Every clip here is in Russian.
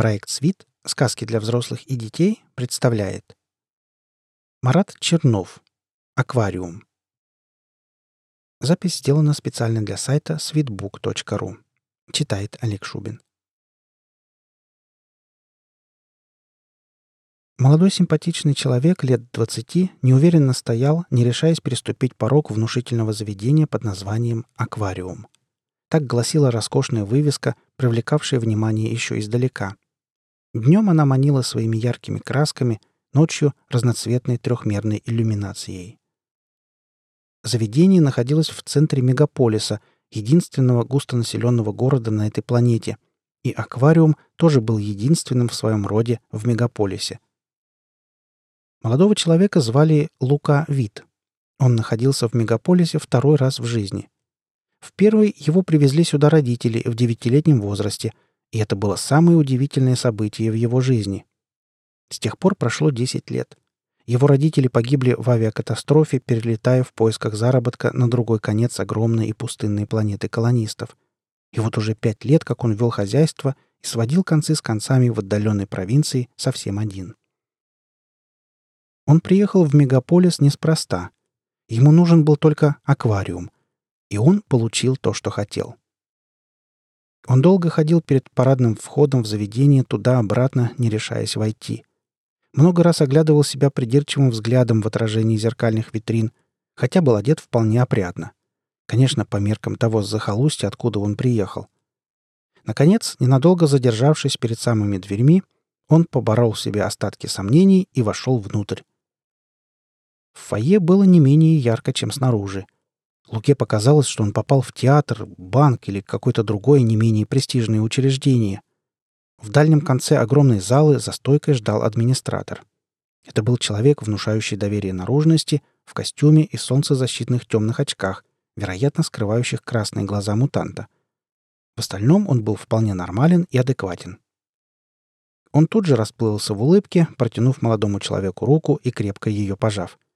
Проект «Свит. Сказки для взрослых и детей» представляет Марат Чернов. Аквариум. Запись сделана специально для сайта sweetbook.ru. Читает Олег Шубин. Молодой симпатичный человек лет 20 неуверенно стоял, не решаясь переступить порог внушительного заведения под названием «Аквариум». Так гласила роскошная вывеска, привлекавшая внимание еще издалека. Днем она манила своими яркими красками, ночью — разноцветной трехмерной иллюминацией. Заведение находилось в центре мегаполиса, единственного густонаселенного города на этой планете, и аквариум тоже был единственным в своем роде в мегаполисе — Молодого человека звали Лука Вит. Он находился в мегаполисе второй раз в жизни. В первый его привезли сюда родители в девятилетнем возрасте, и это было самое удивительное событие в его жизни. С тех пор прошло 10 лет. Его родители погибли в авиакатастрофе, перелетая в поисках заработка на другой конец огромной и пустынной планеты колонистов. И вот уже пять лет, как он вел хозяйство и сводил концы с концами в отдаленной провинции совсем один. Он приехал в мегаполис неспроста. Ему нужен был только аквариум. И он получил то, что хотел. Он долго ходил перед парадным входом в заведение туда-обратно, не решаясь войти. Много раз оглядывал себя придирчивым взглядом в отражении зеркальных витрин, хотя был одет вполне опрятно. Конечно, по меркам того захолустья, откуда он приехал. Наконец, ненадолго задержавшись перед самыми дверьми, он поборол в себе остатки сомнений и вошел внутрь. В фойе было не менее ярко, чем снаружи. Луке показалось, что он попал в театр, банк или какое-то другое не менее престижное учреждение. В дальнем конце огромной залы за стойкой ждал администратор. Это был человек, внушающий доверие наружности, в костюме и солнцезащитных темных очках, вероятно, скрывающих красные глаза мутанта. В остальном он был вполне нормален и адекватен. Он тут же расплылся в улыбке, протянув молодому человеку руку и крепко ее пожав —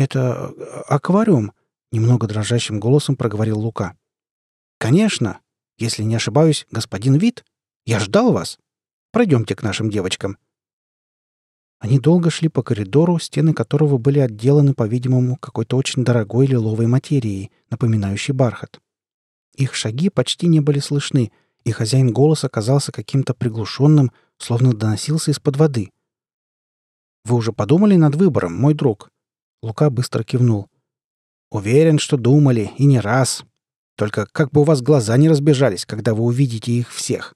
«Это э, аквариум?» — немного дрожащим голосом проговорил Лука. «Конечно! Если не ошибаюсь, господин Вит, я ждал вас. Пройдемте к нашим девочкам». Они долго шли по коридору, стены которого были отделаны, по-видимому, какой-то очень дорогой лиловой материей, напоминающей бархат. Их шаги почти не были слышны, и хозяин голоса казался каким-то приглушенным, словно доносился из-под воды. «Вы уже подумали над выбором, мой друг?» Лука быстро кивнул. «Уверен, что думали, и не раз. Только как бы у вас глаза не разбежались, когда вы увидите их всех».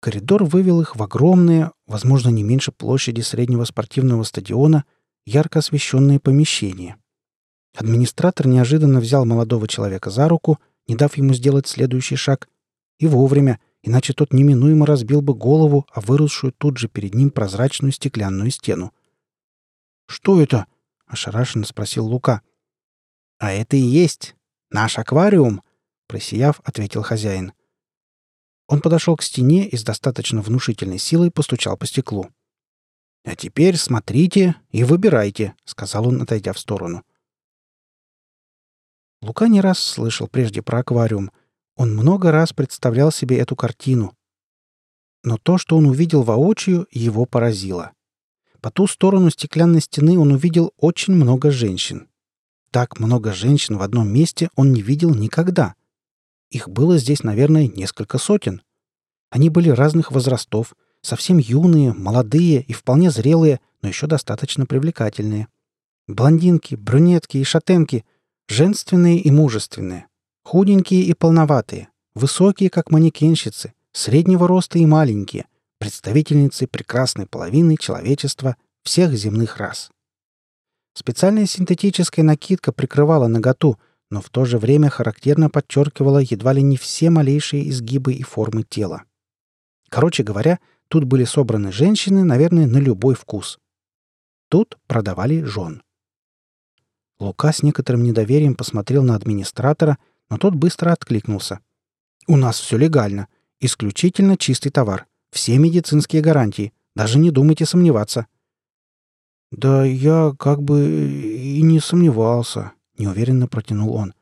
Коридор вывел их в огромное, возможно, не меньше площади среднего спортивного стадиона, ярко освещенное помещение. Администратор неожиданно взял молодого человека за руку, не дав ему сделать следующий шаг, и вовремя, иначе тот неминуемо разбил бы голову, о выросшую тут же перед ним прозрачную стеклянную стену. «Что это?» — ошарашенно спросил Лука. «А это и есть наш аквариум», — просияв, ответил хозяин. Он подошел к стене и с достаточно внушительной силой постучал по стеклу. «А теперь смотрите и выбирайте», — сказал он, отойдя в сторону. Лука не раз слышал прежде про аквариум. Он много раз представлял себе эту картину. Но то, что он увидел воочию, его поразило. По ту сторону стеклянной стены он увидел очень много женщин. Так много женщин в одном месте он не видел никогда. Их было здесь, наверное, несколько сотен. Они были разных возрастов, совсем юные, молодые и вполне зрелые, но еще достаточно привлекательные. Блондинки, брюнетки и шатенки, женственные и мужественные, худенькие и полноватые, высокие, как манекенщицы, среднего роста и маленькие — представительницы прекрасной половины человечества всех земных рас. Специальная синтетическая накидка прикрывала наготу, но в то же время характерно подчеркивала едва ли не все малейшие изгибы и формы тела. Короче говоря, тут были собраны женщины, наверное, на любой вкус. Тут продавали жен. Лука с некоторым недоверием посмотрел на администратора, но тот быстро откликнулся. «У нас все легально. Исключительно чистый товар. Все медицинские гарантии. Даже не думайте сомневаться». «Да я как бы и не сомневался», — неуверенно протянул он.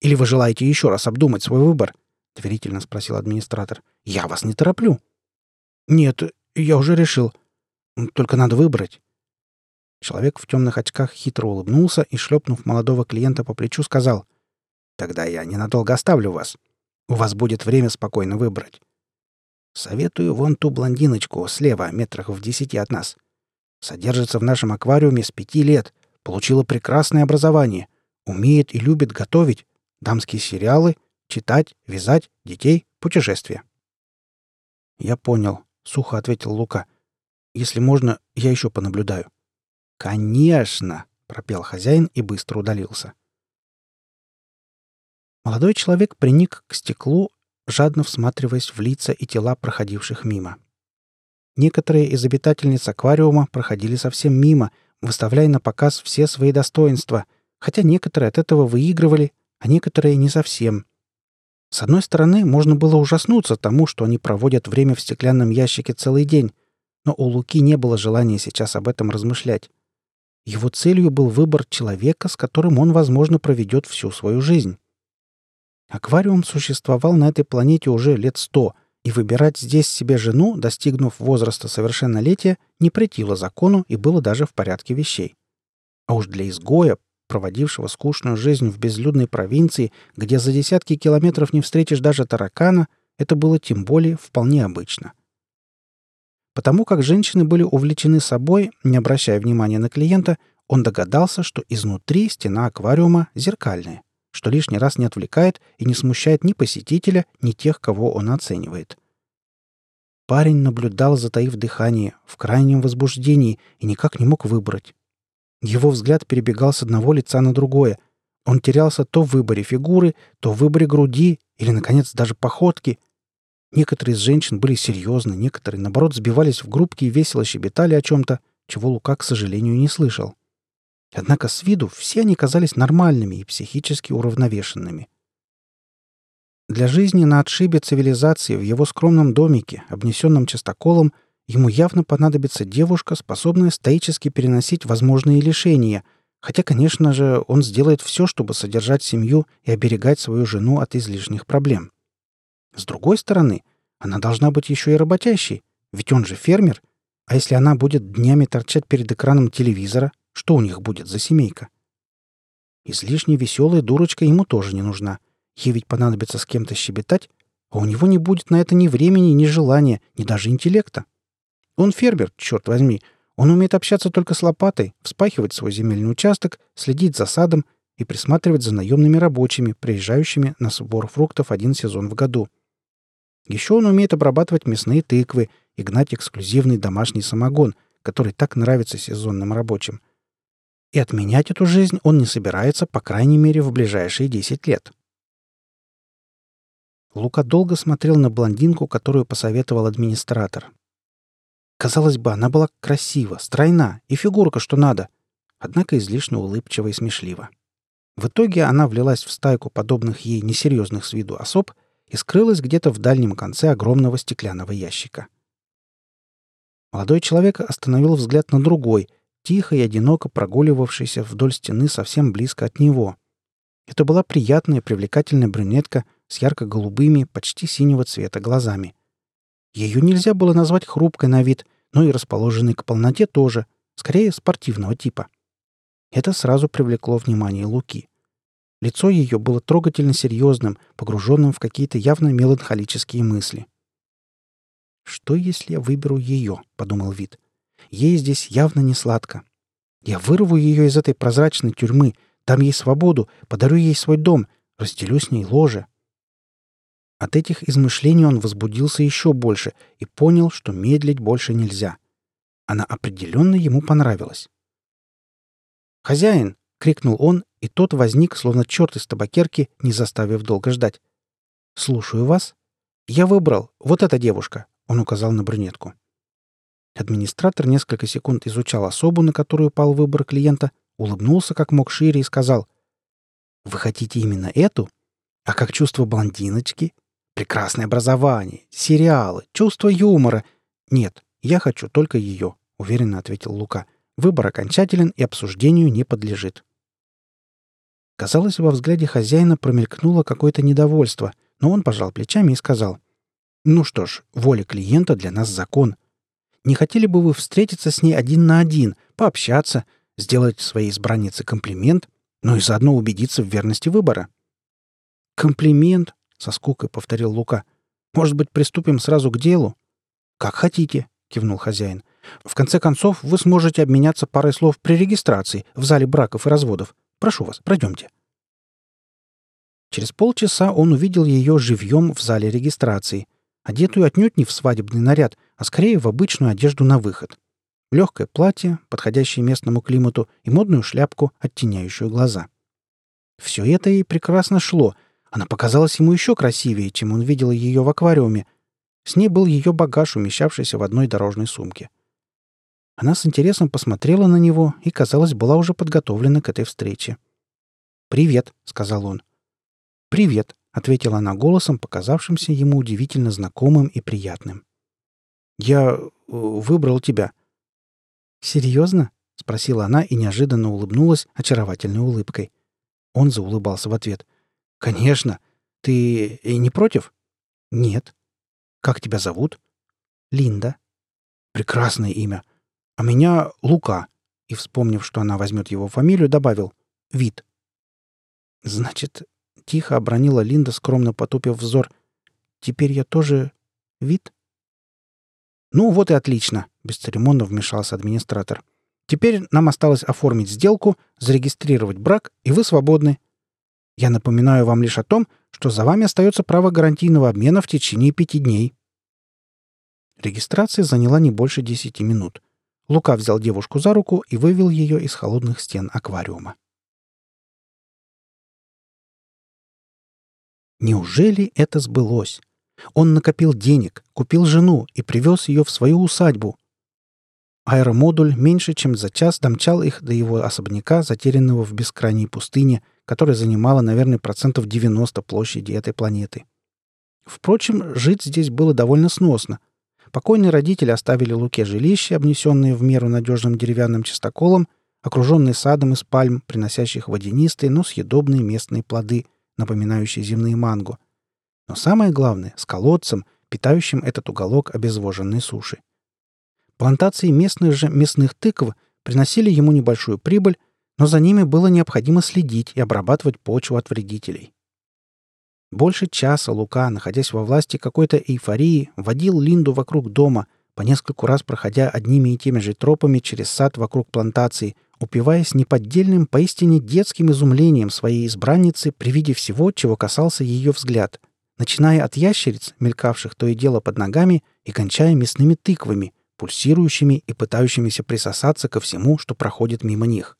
«Или вы желаете еще раз обдумать свой выбор? — доверительно спросил администратор. «Я вас не тороплю». «Нет, я уже решил. Только надо выбрать». Человек в темных очках хитро улыбнулся и, шлепнув молодого клиента по плечу, сказал, «Тогда я ненадолго оставлю вас. У вас будет время спокойно выбрать. Советую вон ту блондиночку слева, метрах в десяти от нас. Содержится в нашем аквариуме с пяти лет, получила прекрасное образование, умеет и любит готовить, дамские сериалы, читать, вязать, детей, путешествия. «Я понял», — сухо ответил Лука. «Если можно, я еще понаблюдаю». «Конечно!» — пропел хозяин и быстро удалился. Молодой человек приник к стеклу, жадно всматриваясь в лица и тела проходивших мимо. Некоторые из обитательниц аквариума проходили совсем мимо, выставляя на показ все свои достоинства, хотя некоторые от этого выигрывали, а некоторые не совсем. С одной стороны, можно было ужаснуться тому, что они проводят время в стеклянном ящике целый день, но у Луки не было желания сейчас об этом размышлять. Его целью был выбор человека, с которым он, возможно, проведет всю свою жизнь. Аквариум существовал на этой планете уже лет сто, и выбирать здесь себе жену, достигнув возраста совершеннолетия, не претило закону и было даже в порядке вещей. А уж для изгоя, проводившего скучную жизнь в безлюдной провинции, где за десятки километров не встретишь даже таракана, это было тем более вполне обычно. Потому как женщины были увлечены собой, не обращая внимания на клиента, он догадался, что изнутри стена аквариума зеркальная что лишний раз не отвлекает и не смущает ни посетителя, ни тех, кого он оценивает. Парень наблюдал, затаив дыхание, в крайнем возбуждении и никак не мог выбрать. Его взгляд перебегал с одного лица на другое. Он терялся то в выборе фигуры, то в выборе груди или, наконец, даже походки. Некоторые из женщин были серьезны, некоторые, наоборот, сбивались в группки и весело щебетали о чем-то, чего Лука, к сожалению, не слышал. Однако с виду все они казались нормальными и психически уравновешенными. Для жизни на отшибе цивилизации в его скромном домике, обнесенном частоколом, ему явно понадобится девушка, способная стоически переносить возможные лишения, хотя, конечно же, он сделает все, чтобы содержать семью и оберегать свою жену от излишних проблем. С другой стороны, она должна быть еще и работящей, ведь он же фермер, а если она будет днями торчать перед экраном телевизора, что у них будет за семейка? Излишне веселая дурочка ему тоже не нужна. Ей ведь понадобится с кем-то щебетать, а у него не будет на это ни времени, ни желания, ни даже интеллекта. Он фермер, черт возьми. Он умеет общаться только с лопатой, вспахивать свой земельный участок, следить за садом и присматривать за наемными рабочими, приезжающими на сбор фруктов один сезон в году. Еще он умеет обрабатывать мясные тыквы и гнать эксклюзивный домашний самогон, который так нравится сезонным рабочим – и отменять эту жизнь он не собирается, по крайней мере, в ближайшие 10 лет. Лука долго смотрел на блондинку, которую посоветовал администратор. Казалось бы, она была красива, стройна и фигурка, что надо, однако излишне улыбчива и смешлива. В итоге она влилась в стайку подобных ей несерьезных с виду особ и скрылась где-то в дальнем конце огромного стеклянного ящика. Молодой человек остановил взгляд на другой — тихо и одиноко прогуливавшейся вдоль стены совсем близко от него. Это была приятная, привлекательная брюнетка с ярко-голубыми, почти синего цвета глазами. Ее нельзя было назвать хрупкой на вид, но и расположенной к полноте тоже, скорее спортивного типа. Это сразу привлекло внимание Луки. Лицо ее было трогательно серьезным, погруженным в какие-то явно меланхолические мысли. «Что, если я выберу ее?» — подумал Вид. Ей здесь явно не сладко. Я вырву ее из этой прозрачной тюрьмы, дам ей свободу, подарю ей свой дом, разделю с ней ложе. От этих измышлений он возбудился еще больше и понял, что медлить больше нельзя. Она определенно ему понравилась. «Хозяин!» — крикнул он, и тот возник, словно черт из табакерки, не заставив долго ждать. «Слушаю вас. Я выбрал. Вот эта девушка», — он указал на брюнетку. Администратор несколько секунд изучал особу, на которую пал выбор клиента, улыбнулся как мог шире и сказал «Вы хотите именно эту? А как чувство блондиночки? Прекрасное образование, сериалы, чувство юмора. Нет, я хочу только ее», — уверенно ответил Лука. «Выбор окончателен и обсуждению не подлежит». Казалось, во взгляде хозяина промелькнуло какое-то недовольство, Но он пожал плечами и сказал, «Ну что ж, воля клиента для нас закон. Не хотели бы вы встретиться с ней один на один, пообщаться, сделать своей избраннице комплимент, но и заодно убедиться в верности выбора?» «Комплимент?» — со скукой повторил Лука. «Может быть, приступим сразу к делу?» «Как хотите», — кивнул хозяин. «В конце концов, вы сможете обменяться парой слов при регистрации в зале браков и разводов. Прошу вас, пройдемте». Через полчаса он увидел ее живьем в зале регистрации, одетую отнюдь не в свадебный наряд, а скорее в обычную одежду на выход. Легкое платье, подходящее местному климату, и модную шляпку, оттеняющую глаза. Все это ей прекрасно шло. Она показалась ему еще красивее, чем он видел ее в аквариуме. С ней был ее багаж, умещавшийся в одной дорожной сумке. Она с интересом посмотрела на него и, казалось, была уже подготовлена к этой встрече. «Привет», — сказал он. «Привет», — ответила она голосом, показавшимся ему удивительно знакомым и приятным. «Я э, выбрал тебя». «Серьезно?» — спросила она и неожиданно улыбнулась очаровательной улыбкой. Он заулыбался в ответ. «Конечно. Ты не против?» «Нет». «Как тебя зовут?» «Линда». «Прекрасное имя. А меня Лука». И, вспомнив, что она возьмет его фамилию, добавил «Вид». «Значит, Тихо обронила Линда, скромно потупив взор. «Теперь я тоже... вид?» «Ну, вот и отлично», — бесцеремонно вмешался администратор. «Теперь нам осталось оформить сделку, зарегистрировать брак, и вы свободны. Я напоминаю вам лишь о том, что за вами остается право гарантийного обмена в течение пяти дней». Регистрация заняла не больше десяти минут. Лука взял девушку за руку и вывел ее из холодных стен аквариума. Неужели это сбылось? Он накопил денег, купил жену и привез ее в свою усадьбу. Аэромодуль меньше чем за час домчал их до его особняка, затерянного в бескрайней пустыне, которая занимала, наверное, процентов 90 площади этой планеты. Впрочем, жить здесь было довольно сносно. Покойные родители оставили Луке жилище, обнесенное в меру надежным деревянным чистоколом, окруженное садом из пальм, приносящих водянистые, но съедобные местные плоды — напоминающий земные манго. Но самое главное — с колодцем, питающим этот уголок обезвоженной суши. Плантации местных же мясных тыкв приносили ему небольшую прибыль, но за ними было необходимо следить и обрабатывать почву от вредителей. Больше часа Лука, находясь во власти какой-то эйфории, водил Линду вокруг дома, по нескольку раз проходя одними и теми же тропами через сад вокруг плантации, упиваясь неподдельным, поистине детским изумлением своей избранницы при виде всего, чего касался ее взгляд, начиная от ящериц, мелькавших то и дело под ногами, и кончая мясными тыквами, пульсирующими и пытающимися присосаться ко всему, что проходит мимо них.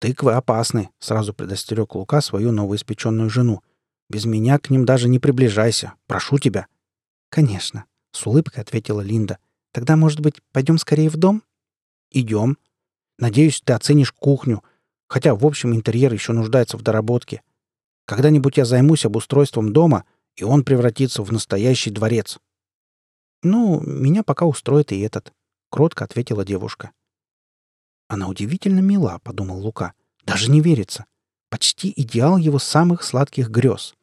«Тыквы опасны», — сразу предостерег Лука свою новоиспеченную жену. «Без меня к ним даже не приближайся. Прошу тебя». «Конечно», — с улыбкой ответила Линда. «Тогда, может быть, пойдем скорее в дом?» «Идем», Надеюсь, ты оценишь кухню, хотя, в общем, интерьер еще нуждается в доработке. Когда-нибудь я займусь обустройством дома, и он превратится в настоящий дворец». «Ну, меня пока устроит и этот», — кротко ответила девушка. «Она удивительно мила», — подумал Лука. «Даже не верится. Почти идеал его самых сладких грез».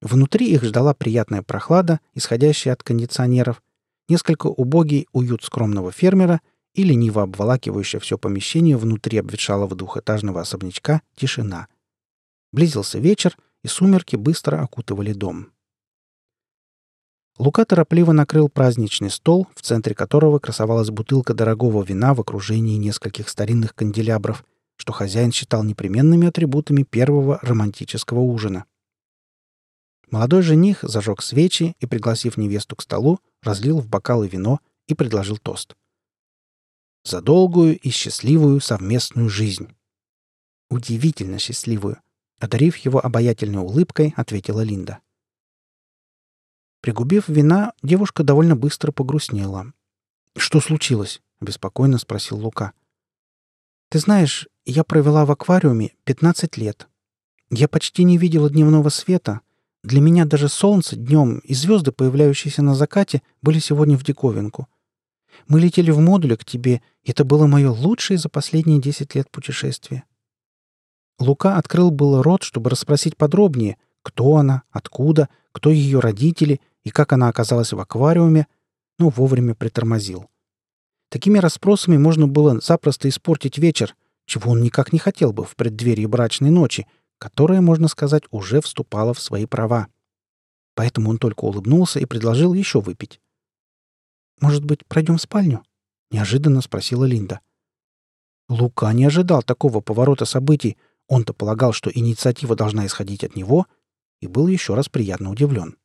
Внутри их ждала приятная прохлада, исходящая от кондиционеров, несколько убогий уют скромного фермера — и лениво обволакивающая все помещение внутри обветшалого двухэтажного особнячка тишина. Близился вечер, и сумерки быстро окутывали дом. Лука торопливо накрыл праздничный стол, в центре которого красовалась бутылка дорогого вина в окружении нескольких старинных канделябров, что хозяин считал непременными атрибутами первого романтического ужина. Молодой жених зажег свечи и, пригласив невесту к столу, разлил в бокалы вино и предложил тост — за долгую и счастливую совместную жизнь. Удивительно счастливую. Одарив его обаятельной улыбкой, ответила Линда. Пригубив вина, девушка довольно быстро погрустнела. «Что случилось?» — беспокойно спросил Лука. «Ты знаешь, я провела в аквариуме 15 лет. Я почти не видела дневного света. Для меня даже солнце днем и звезды, появляющиеся на закате, были сегодня в диковинку. Мы летели в модуле к тебе, и это было мое лучшее за последние десять лет путешествие. Лука открыл было рот, чтобы расспросить подробнее, кто она, откуда, кто ее родители и как она оказалась в аквариуме, но вовремя притормозил. Такими расспросами можно было запросто испортить вечер, чего он никак не хотел бы в преддверии брачной ночи, которая, можно сказать, уже вступала в свои права. Поэтому он только улыбнулся и предложил еще выпить. «Может быть, пройдем в спальню?» — неожиданно спросила Линда. Лука не ожидал такого поворота событий. Он-то полагал, что инициатива должна исходить от него, и был еще раз приятно удивлен.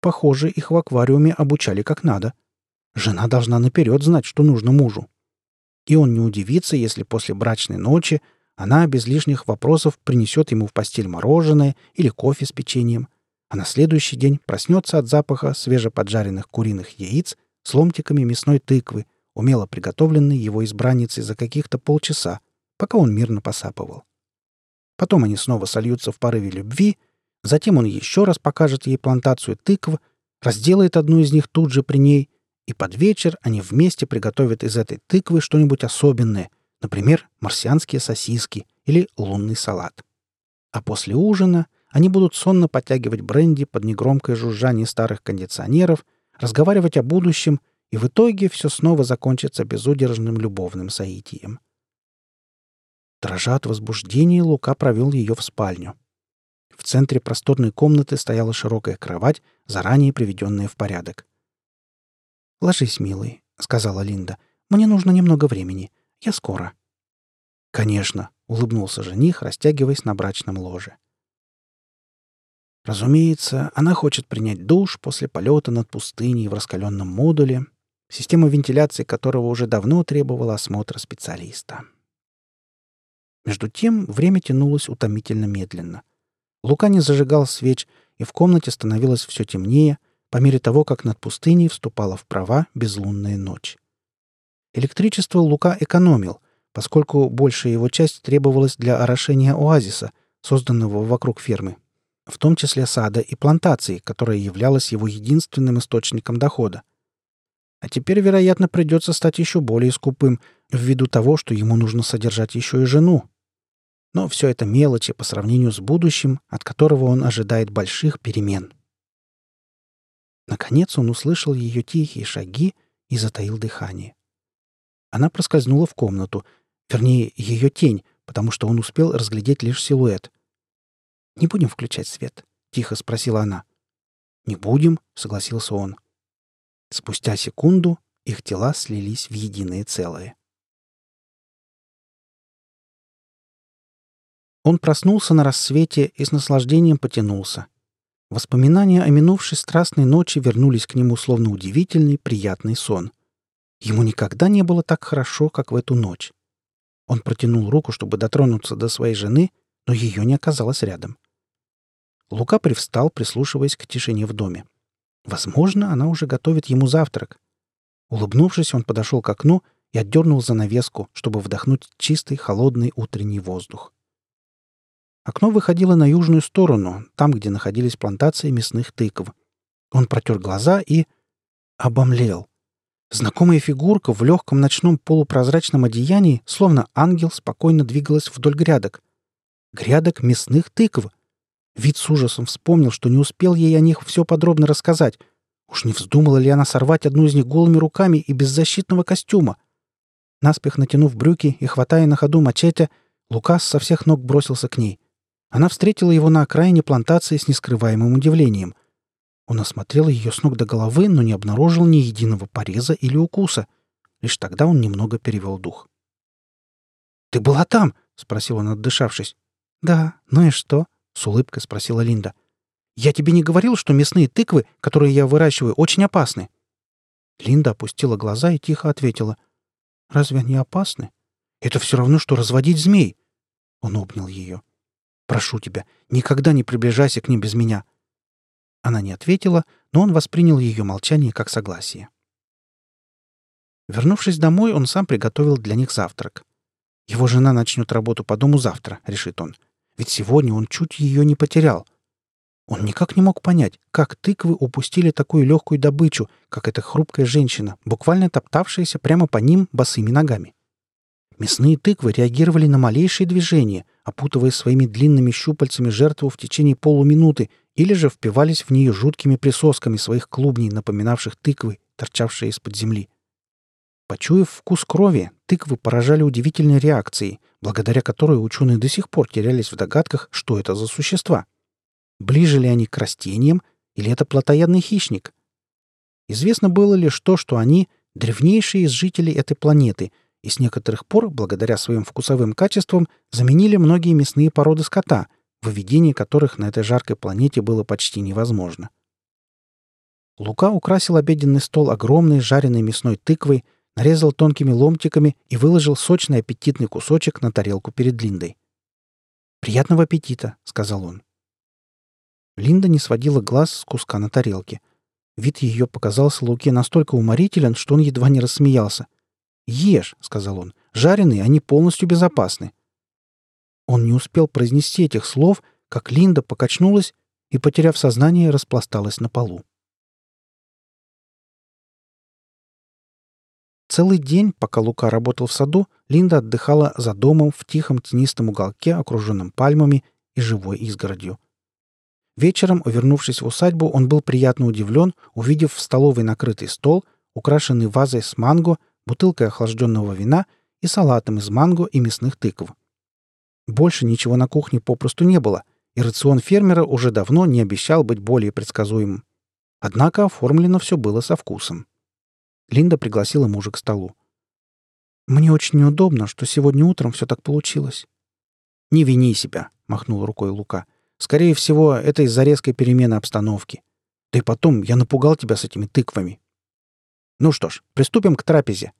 Похоже, их в аквариуме обучали как надо. Жена должна наперед знать, что нужно мужу. И он не удивится, если после брачной ночи она без лишних вопросов принесет ему в постель мороженое или кофе с печеньем, а на следующий день проснется от запаха свежеподжаренных куриных яиц с ломтиками мясной тыквы, умело приготовленной его избранницей за каких-то полчаса, пока он мирно посапывал. Потом они снова сольются в порыве любви, затем он еще раз покажет ей плантацию тыкв, разделает одну из них тут же при ней, и под вечер они вместе приготовят из этой тыквы что-нибудь особенное, например, марсианские сосиски или лунный салат. А после ужина они будут сонно подтягивать бренди под негромкое жужжание старых кондиционеров, разговаривать о будущем — и в итоге все снова закончится безудержным любовным соитием. Дрожа от возбуждения, Лука провел ее в спальню. В центре просторной комнаты стояла широкая кровать, заранее приведенная в порядок. «Ложись, милый», — сказала Линда. «Мне нужно немного времени. Я скоро». «Конечно», — улыбнулся жених, растягиваясь на брачном ложе. Разумеется, она хочет принять душ после полета над пустыней в раскаленном модуле, система вентиляции которого уже давно требовала осмотра специалиста. Между тем время тянулось утомительно медленно. Лука не зажигал свеч, и в комнате становилось все темнее по мере того, как над пустыней вступала в права безлунная ночь. Электричество Лука экономил, поскольку большая его часть требовалась для орошения оазиса, созданного вокруг фермы, в том числе сада и плантации, которая являлась его единственным источником дохода — а теперь, вероятно, придется стать еще более скупым, ввиду того, что ему нужно содержать еще и жену. Но все это мелочи по сравнению с будущим, от которого он ожидает больших перемен. Наконец он услышал ее тихие шаги и затаил дыхание. Она проскользнула в комнату, вернее, ее тень, потому что он успел разглядеть лишь силуэт. «Не будем включать свет?» — тихо спросила она. «Не будем», — согласился он. Спустя секунду их тела слились в единое целое. Он проснулся на рассвете и с наслаждением потянулся. Воспоминания о минувшей страстной ночи вернулись к нему словно удивительный, приятный сон. Ему никогда не было так хорошо, как в эту ночь. Он протянул руку, чтобы дотронуться до своей жены, но ее не оказалось рядом. Лука привстал, прислушиваясь к тишине в доме. Возможно, она уже готовит ему завтрак. Улыбнувшись, он подошел к окну и отдернул занавеску, чтобы вдохнуть чистый, холодный утренний воздух. Окно выходило на южную сторону, там, где находились плантации мясных тыкв. Он протер глаза и... обомлел. Знакомая фигурка в легком ночном полупрозрачном одеянии, словно ангел, спокойно двигалась вдоль грядок. Грядок мясных тыкв — Вид с ужасом вспомнил, что не успел ей о них все подробно рассказать. Уж не вздумала ли она сорвать одну из них голыми руками и без защитного костюма? Наспех натянув брюки и хватая на ходу мачете, Лукас со всех ног бросился к ней. Она встретила его на окраине плантации с нескрываемым удивлением. Он осмотрел ее с ног до головы, но не обнаружил ни единого пореза или укуса. Лишь тогда он немного перевел дух. «Ты была там?» — спросил он, отдышавшись. «Да, ну и что?» — с улыбкой спросила Линда. «Я тебе не говорил, что мясные тыквы, которые я выращиваю, очень опасны?» Линда опустила глаза и тихо ответила. «Разве они опасны? Это все равно, что разводить змей!» Он обнял ее. «Прошу тебя, никогда не приближайся к ним без меня!» Она не ответила, но он воспринял ее молчание как согласие. Вернувшись домой, он сам приготовил для них завтрак. Его жена начнет работу по дому завтра, решит он. Ведь сегодня он чуть ее не потерял. Он никак не мог понять, как тыквы упустили такую легкую добычу, как эта хрупкая женщина, буквально топтавшаяся прямо по ним босыми ногами. Мясные тыквы реагировали на малейшие движения, опутывая своими длинными щупальцами жертву в течение полуминуты или же впивались в нее жуткими присосками своих клубней, напоминавших тыквы, торчавшие из-под земли. Почуяв вкус крови, тыквы поражали удивительной реакцией, благодаря которой ученые до сих пор терялись в догадках, что это за существа. Ближе ли они к растениям, или это плотоядный хищник? Известно было лишь то, что они — древнейшие из жителей этой планеты — и с некоторых пор, благодаря своим вкусовым качествам, заменили многие мясные породы скота, выведение которых на этой жаркой планете было почти невозможно. Лука украсил обеденный стол огромной жареной мясной тыквой, нарезал тонкими ломтиками и выложил сочный аппетитный кусочек на тарелку перед Линдой. «Приятного аппетита», — сказал он. Линда не сводила глаз с куска на тарелке. Вид ее показался Луке настолько уморителен, что он едва не рассмеялся. «Ешь», — сказал он. «Жареные, они полностью безопасны». Он не успел произнести этих слов, как Линда покачнулась и, потеряв сознание, распласталась на полу. Целый день, пока Лука работал в саду, Линда отдыхала за домом в тихом тенистом уголке, окруженном пальмами и живой изгородью. Вечером, вернувшись в усадьбу, он был приятно удивлен, увидев в столовой накрытый стол, украшенный вазой с манго, бутылкой охлажденного вина и салатом из манго и мясных тыкв. Больше ничего на кухне попросту не было, и рацион фермера уже давно не обещал быть более предсказуемым. Однако оформлено все было со вкусом. Линда пригласила мужа к столу. «Мне очень неудобно, что сегодня утром все так получилось». «Не вини себя», — махнул рукой Лука. «Скорее всего, это из-за резкой перемены обстановки. Да и потом, я напугал тебя с этими тыквами. Ну что ж, приступим к трапезе.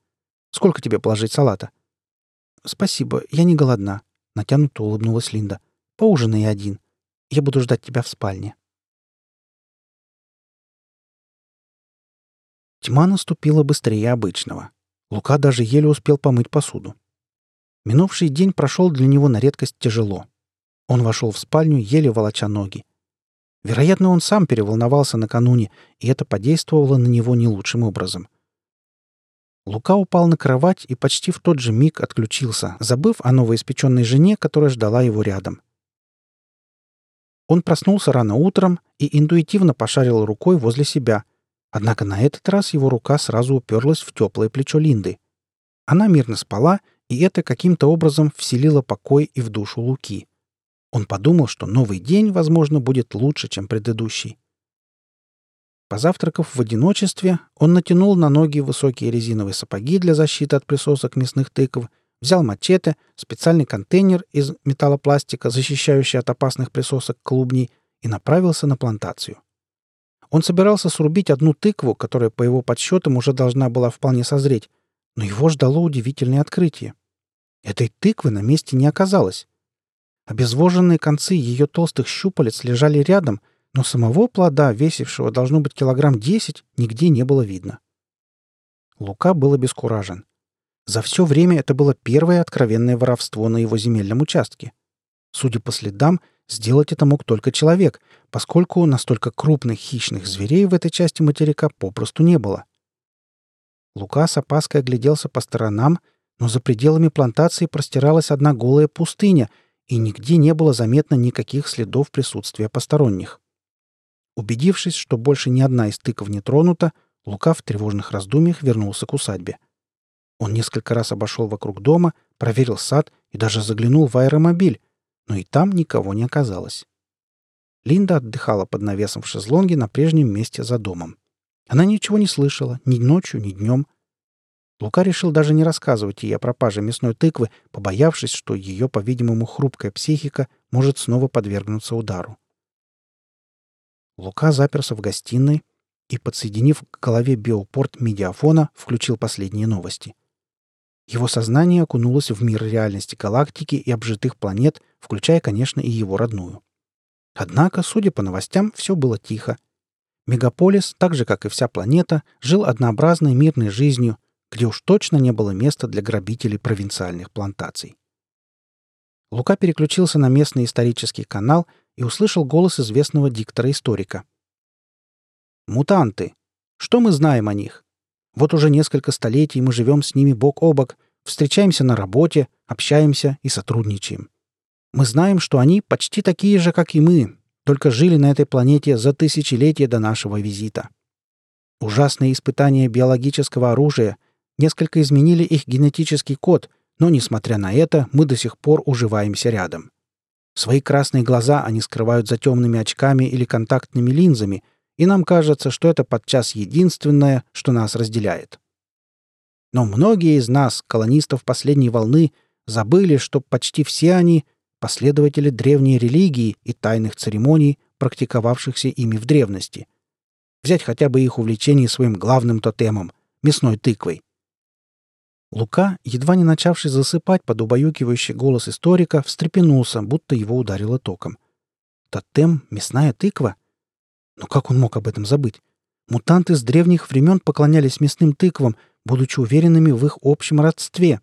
Сколько тебе положить салата? Спасибо, я не голодна, натянуто улыбнулась Линда. Поужинай один. Я буду ждать тебя в спальне. Тьма наступила быстрее обычного. Лука даже еле успел помыть посуду. Минувший день прошел для него на редкость тяжело. Он вошел в спальню, еле волоча ноги. Вероятно, он сам переволновался накануне, и это подействовало на него не лучшим образом. Лука упал на кровать и почти в тот же миг отключился, забыв о новоиспеченной жене, которая ждала его рядом. Он проснулся рано утром и интуитивно пошарил рукой возле себя. Однако на этот раз его рука сразу уперлась в теплое плечо Линды. Она мирно спала, и это каким-то образом вселило покой и в душу Луки. Он подумал, что новый день, возможно, будет лучше, чем предыдущий. Позавтракав в одиночестве, он натянул на ноги высокие резиновые сапоги для защиты от присосок мясных тыков, взял мачете, специальный контейнер из металлопластика, защищающий от опасных присосок клубней, и направился на плантацию. Он собирался срубить одну тыкву, которая, по его подсчетам, уже должна была вполне созреть, но его ждало удивительное открытие. Этой тыквы на месте не оказалось. Обезвоженные концы ее толстых щупалец лежали рядом — но самого плода, весившего должно быть килограмм десять, нигде не было видно. Лука был обескуражен. За все время это было первое откровенное воровство на его земельном участке. Судя по следам, сделать это мог только человек, поскольку настолько крупных хищных зверей в этой части материка попросту не было. Лука с опаской огляделся по сторонам, но за пределами плантации простиралась одна голая пустыня, и нигде не было заметно никаких следов присутствия посторонних. Убедившись, что больше ни одна из тыков не тронута, Лука в тревожных раздумьях вернулся к усадьбе. Он несколько раз обошел вокруг дома, проверил сад и даже заглянул в аэромобиль, но и там никого не оказалось. Линда отдыхала под навесом в шезлонге на прежнем месте за домом. Она ничего не слышала ни ночью, ни днем. Лука решил даже не рассказывать ей о пропаже мясной тыквы, побоявшись, что ее, по-видимому, хрупкая психика может снова подвергнуться удару. Лука заперся в гостиной и, подсоединив к голове биопорт медиафона, включил последние новости. Его сознание окунулось в мир реальности галактики и обжитых планет, включая, конечно, и его родную. Однако, судя по новостям, все было тихо. Мегаполис, так же, как и вся планета, жил однообразной мирной жизнью, где уж точно не было места для грабителей провинциальных плантаций. Лука переключился на местный исторический канал и услышал голос известного диктора-историка. «Мутанты. Что мы знаем о них? Вот уже несколько столетий мы живем с ними бок о бок, встречаемся на работе, общаемся и сотрудничаем. Мы знаем, что они почти такие же, как и мы, только жили на этой планете за тысячелетия до нашего визита. Ужасные испытания биологического оружия несколько изменили их генетический код, но, несмотря на это, мы до сих пор уживаемся рядом. Свои красные глаза они скрывают за темными очками или контактными линзами, и нам кажется, что это подчас единственное, что нас разделяет. Но многие из нас, колонистов последней волны, забыли, что почти все они — последователи древней религии и тайных церемоний, практиковавшихся ими в древности. Взять хотя бы их увлечение своим главным тотемом — мясной тыквой. Лука, едва не начавший засыпать под убаюкивающий голос историка, встрепенулся, будто его ударило током. Тотем — мясная тыква? Но как он мог об этом забыть? Мутанты с древних времен поклонялись мясным тыквам, будучи уверенными в их общем родстве.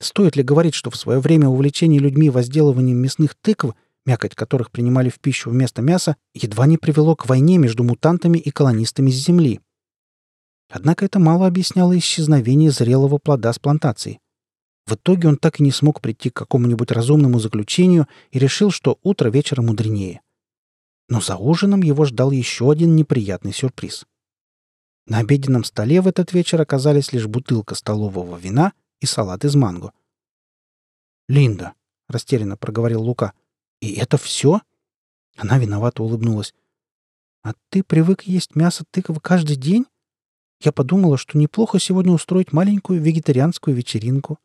Стоит ли говорить, что в свое время увлечение людьми возделыванием мясных тыкв, мякоть которых принимали в пищу вместо мяса, едва не привело к войне между мутантами и колонистами с Земли? Однако это мало объясняло исчезновение зрелого плода с плантации. В итоге он так и не смог прийти к какому-нибудь разумному заключению и решил, что утро вечера мудренее. Но за ужином его ждал еще один неприятный сюрприз. На обеденном столе в этот вечер оказались лишь бутылка столового вина и салат из манго. «Линда», — растерянно проговорил Лука, — «и это все?» Она виновато улыбнулась. «А ты привык есть мясо тыквы каждый день? Я подумала, что неплохо сегодня устроить маленькую вегетарианскую вечеринку».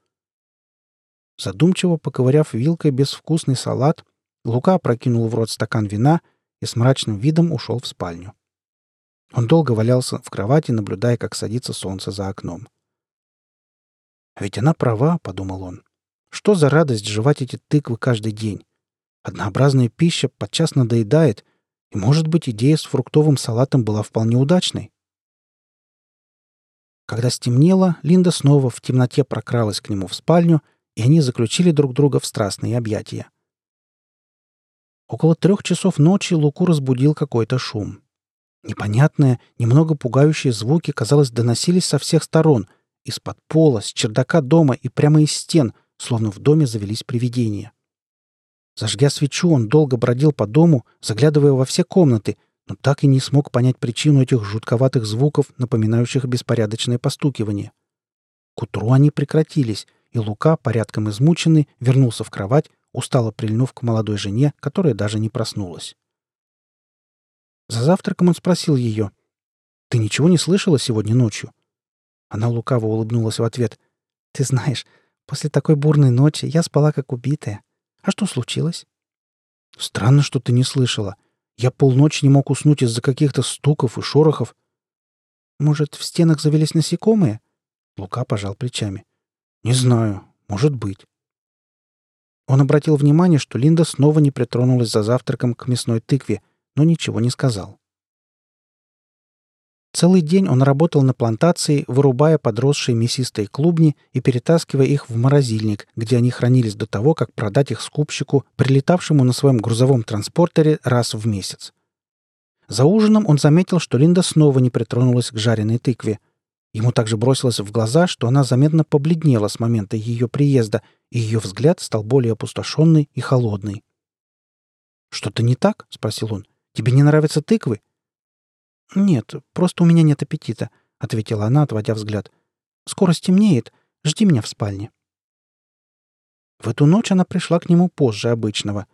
Задумчиво поковыряв вилкой безвкусный салат, Лука прокинул в рот стакан вина и с мрачным видом ушел в спальню. Он долго валялся в кровати, наблюдая, как садится солнце за окном. «Ведь она права», — подумал он. «Что за радость жевать эти тыквы каждый день? Однообразная пища подчас надоедает, и, может быть, идея с фруктовым салатом была вполне удачной». Когда стемнело, Линда снова в темноте прокралась к нему в спальню, и они заключили друг друга в страстные объятия. Около трех часов ночи Луку разбудил какой-то шум. Непонятные, немного пугающие звуки, казалось, доносились со всех сторон — из-под пола, с чердака дома и прямо из стен, словно в доме завелись привидения. Зажгя свечу, он долго бродил по дому, заглядывая во все комнаты, но так и не смог понять причину этих жутковатых звуков, напоминающих беспорядочное постукивание. К утру они прекратились, и Лука, порядком измученный, вернулся в кровать, устало прильнув к молодой жене, которая даже не проснулась. За завтраком он спросил ее, «Ты ничего не слышала сегодня ночью?» Она лукаво улыбнулась в ответ. «Ты знаешь, после такой бурной ночи я спала как убитая. А что случилось?» «Странно, что ты не слышала. Я полночи не мог уснуть из-за каких-то стуков и шорохов. Может, в стенах завелись насекомые?» Лука пожал плечами. «Не знаю. Может быть». Он обратил внимание, что Линда снова не притронулась за завтраком к мясной тыкве, но ничего не сказал. Целый день он работал на плантации, вырубая подросшие мясистые клубни и перетаскивая их в морозильник, где они хранились до того, как продать их скупщику, прилетавшему на своем грузовом транспортере раз в месяц. За ужином он заметил, что Линда снова не притронулась к жареной тыкве. Ему также бросилось в глаза, что она заметно побледнела с момента ее приезда, и ее взгляд стал более опустошенный и холодный. «Что-то не так?» — спросил он. «Тебе не нравятся тыквы?» «Нет, просто у меня нет аппетита», — ответила она, отводя взгляд. «Скоро стемнеет. Жди меня в спальне». В эту ночь она пришла к нему позже обычного.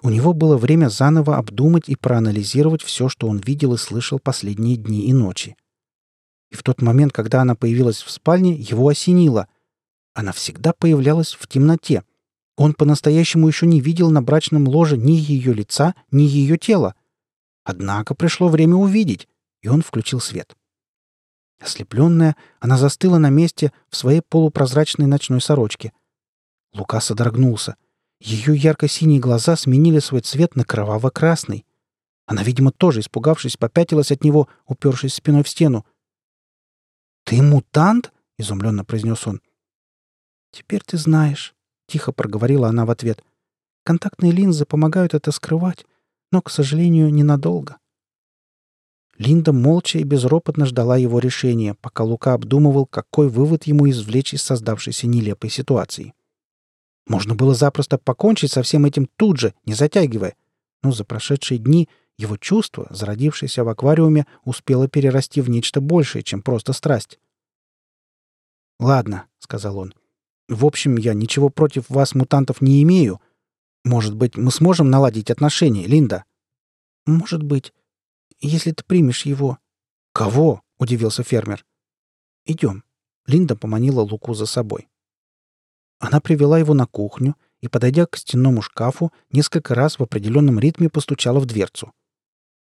У него было время заново обдумать и проанализировать все, что он видел и слышал последние дни и ночи. И в тот момент, когда она появилась в спальне, его осенило. Она всегда появлялась в темноте. Он по-настоящему еще не видел на брачном ложе ни ее лица, ни ее тела. Однако пришло время увидеть и он включил свет. Ослепленная, она застыла на месте в своей полупрозрачной ночной сорочке. Лука содрогнулся. Ее ярко-синие глаза сменили свой цвет на кроваво-красный. Она, видимо, тоже, испугавшись, попятилась от него, упершись спиной в стену. «Ты мутант?» — изумленно произнес он. «Теперь ты знаешь», — тихо проговорила она в ответ. «Контактные линзы помогают это скрывать, но, к сожалению, ненадолго». Линда молча и безропотно ждала его решения, пока Лука обдумывал, какой вывод ему извлечь из создавшейся нелепой ситуации. Можно было запросто покончить со всем этим тут же, не затягивая. Но за прошедшие дни его чувство, зародившееся в аквариуме, успело перерасти в нечто большее, чем просто страсть. «Ладно», — сказал он. «В общем, я ничего против вас, мутантов, не имею. Может быть, мы сможем наладить отношения, Линда?» «Может быть. Если ты примешь его». «Кого?» — удивился фермер. «Идем». Линда поманила Луку за собой. Она привела его на кухню и, подойдя к стенному шкафу, несколько раз в определенном ритме постучала в дверцу.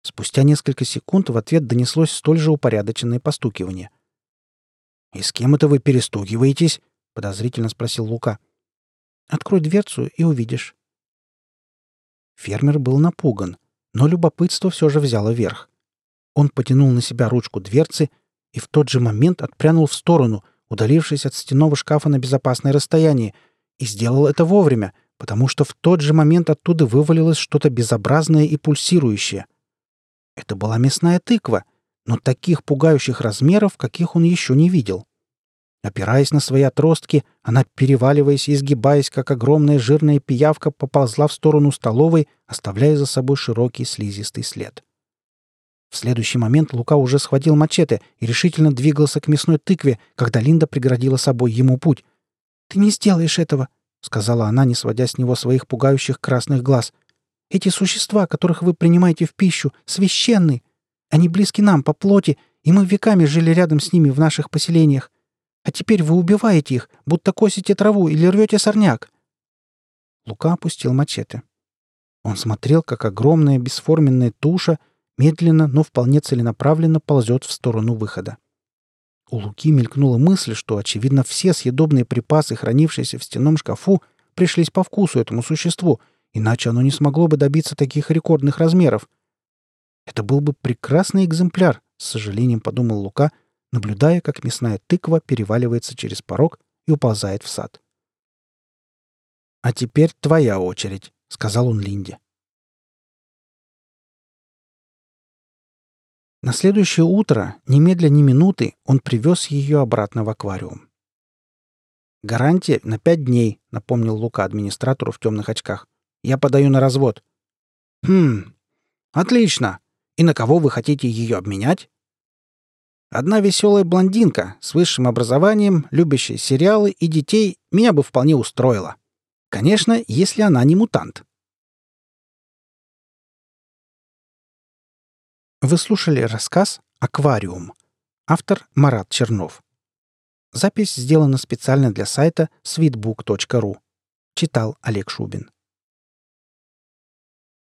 Спустя несколько секунд в ответ донеслось столь же упорядоченное постукивание. «И с кем это вы перестукиваетесь?» — подозрительно спросил Лука. «Открой дверцу и увидишь». Фермер был напуган, но любопытство все же взяло верх. Он потянул на себя ручку дверцы и в тот же момент отпрянул в сторону, удалившись от стенного шкафа на безопасное расстояние, и сделал это вовремя, потому что в тот же момент оттуда вывалилось что-то безобразное и пульсирующее. Это была мясная тыква — но таких пугающих размеров, каких он еще не видел. Опираясь на свои отростки, она, переваливаясь и изгибаясь, как огромная жирная пиявка, поползла в сторону столовой, оставляя за собой широкий слизистый след. В следующий момент Лука уже схватил мачете и решительно двигался к мясной тыкве, когда Линда преградила собой ему путь. «Ты не сделаешь этого», — сказала она, не сводя с него своих пугающих красных глаз. «Эти существа, которых вы принимаете в пищу, священны. Они близки нам по плоти, и мы веками жили рядом с ними в наших поселениях. А теперь вы убиваете их, будто косите траву или рвете сорняк». Лука опустил мачете. Он смотрел, как огромная бесформенная туша медленно, но вполне целенаправленно ползет в сторону выхода. У Луки мелькнула мысль, что, очевидно, все съедобные припасы, хранившиеся в стенном шкафу, пришлись по вкусу этому существу, иначе оно не смогло бы добиться таких рекордных размеров. Это был бы прекрасный экземпляр, с сожалением подумал Лука, наблюдая, как мясная тыква переваливается через порог и уползает в сад. «А теперь твоя очередь», — сказал он Линде. На следующее утро, немедля ни минуты, он привез ее обратно в аквариум. «Гарантия на пять дней», — напомнил Лука администратору в темных очках. «Я подаю на развод». «Хм, отлично. И на кого вы хотите ее обменять? Одна веселая блондинка с высшим образованием, любящая сериалы и детей, меня бы вполне устроила. Конечно, если она не мутант. Вы слушали рассказ «Аквариум». Автор Марат Чернов. Запись сделана специально для сайта sweetbook.ru. Читал Олег Шубин.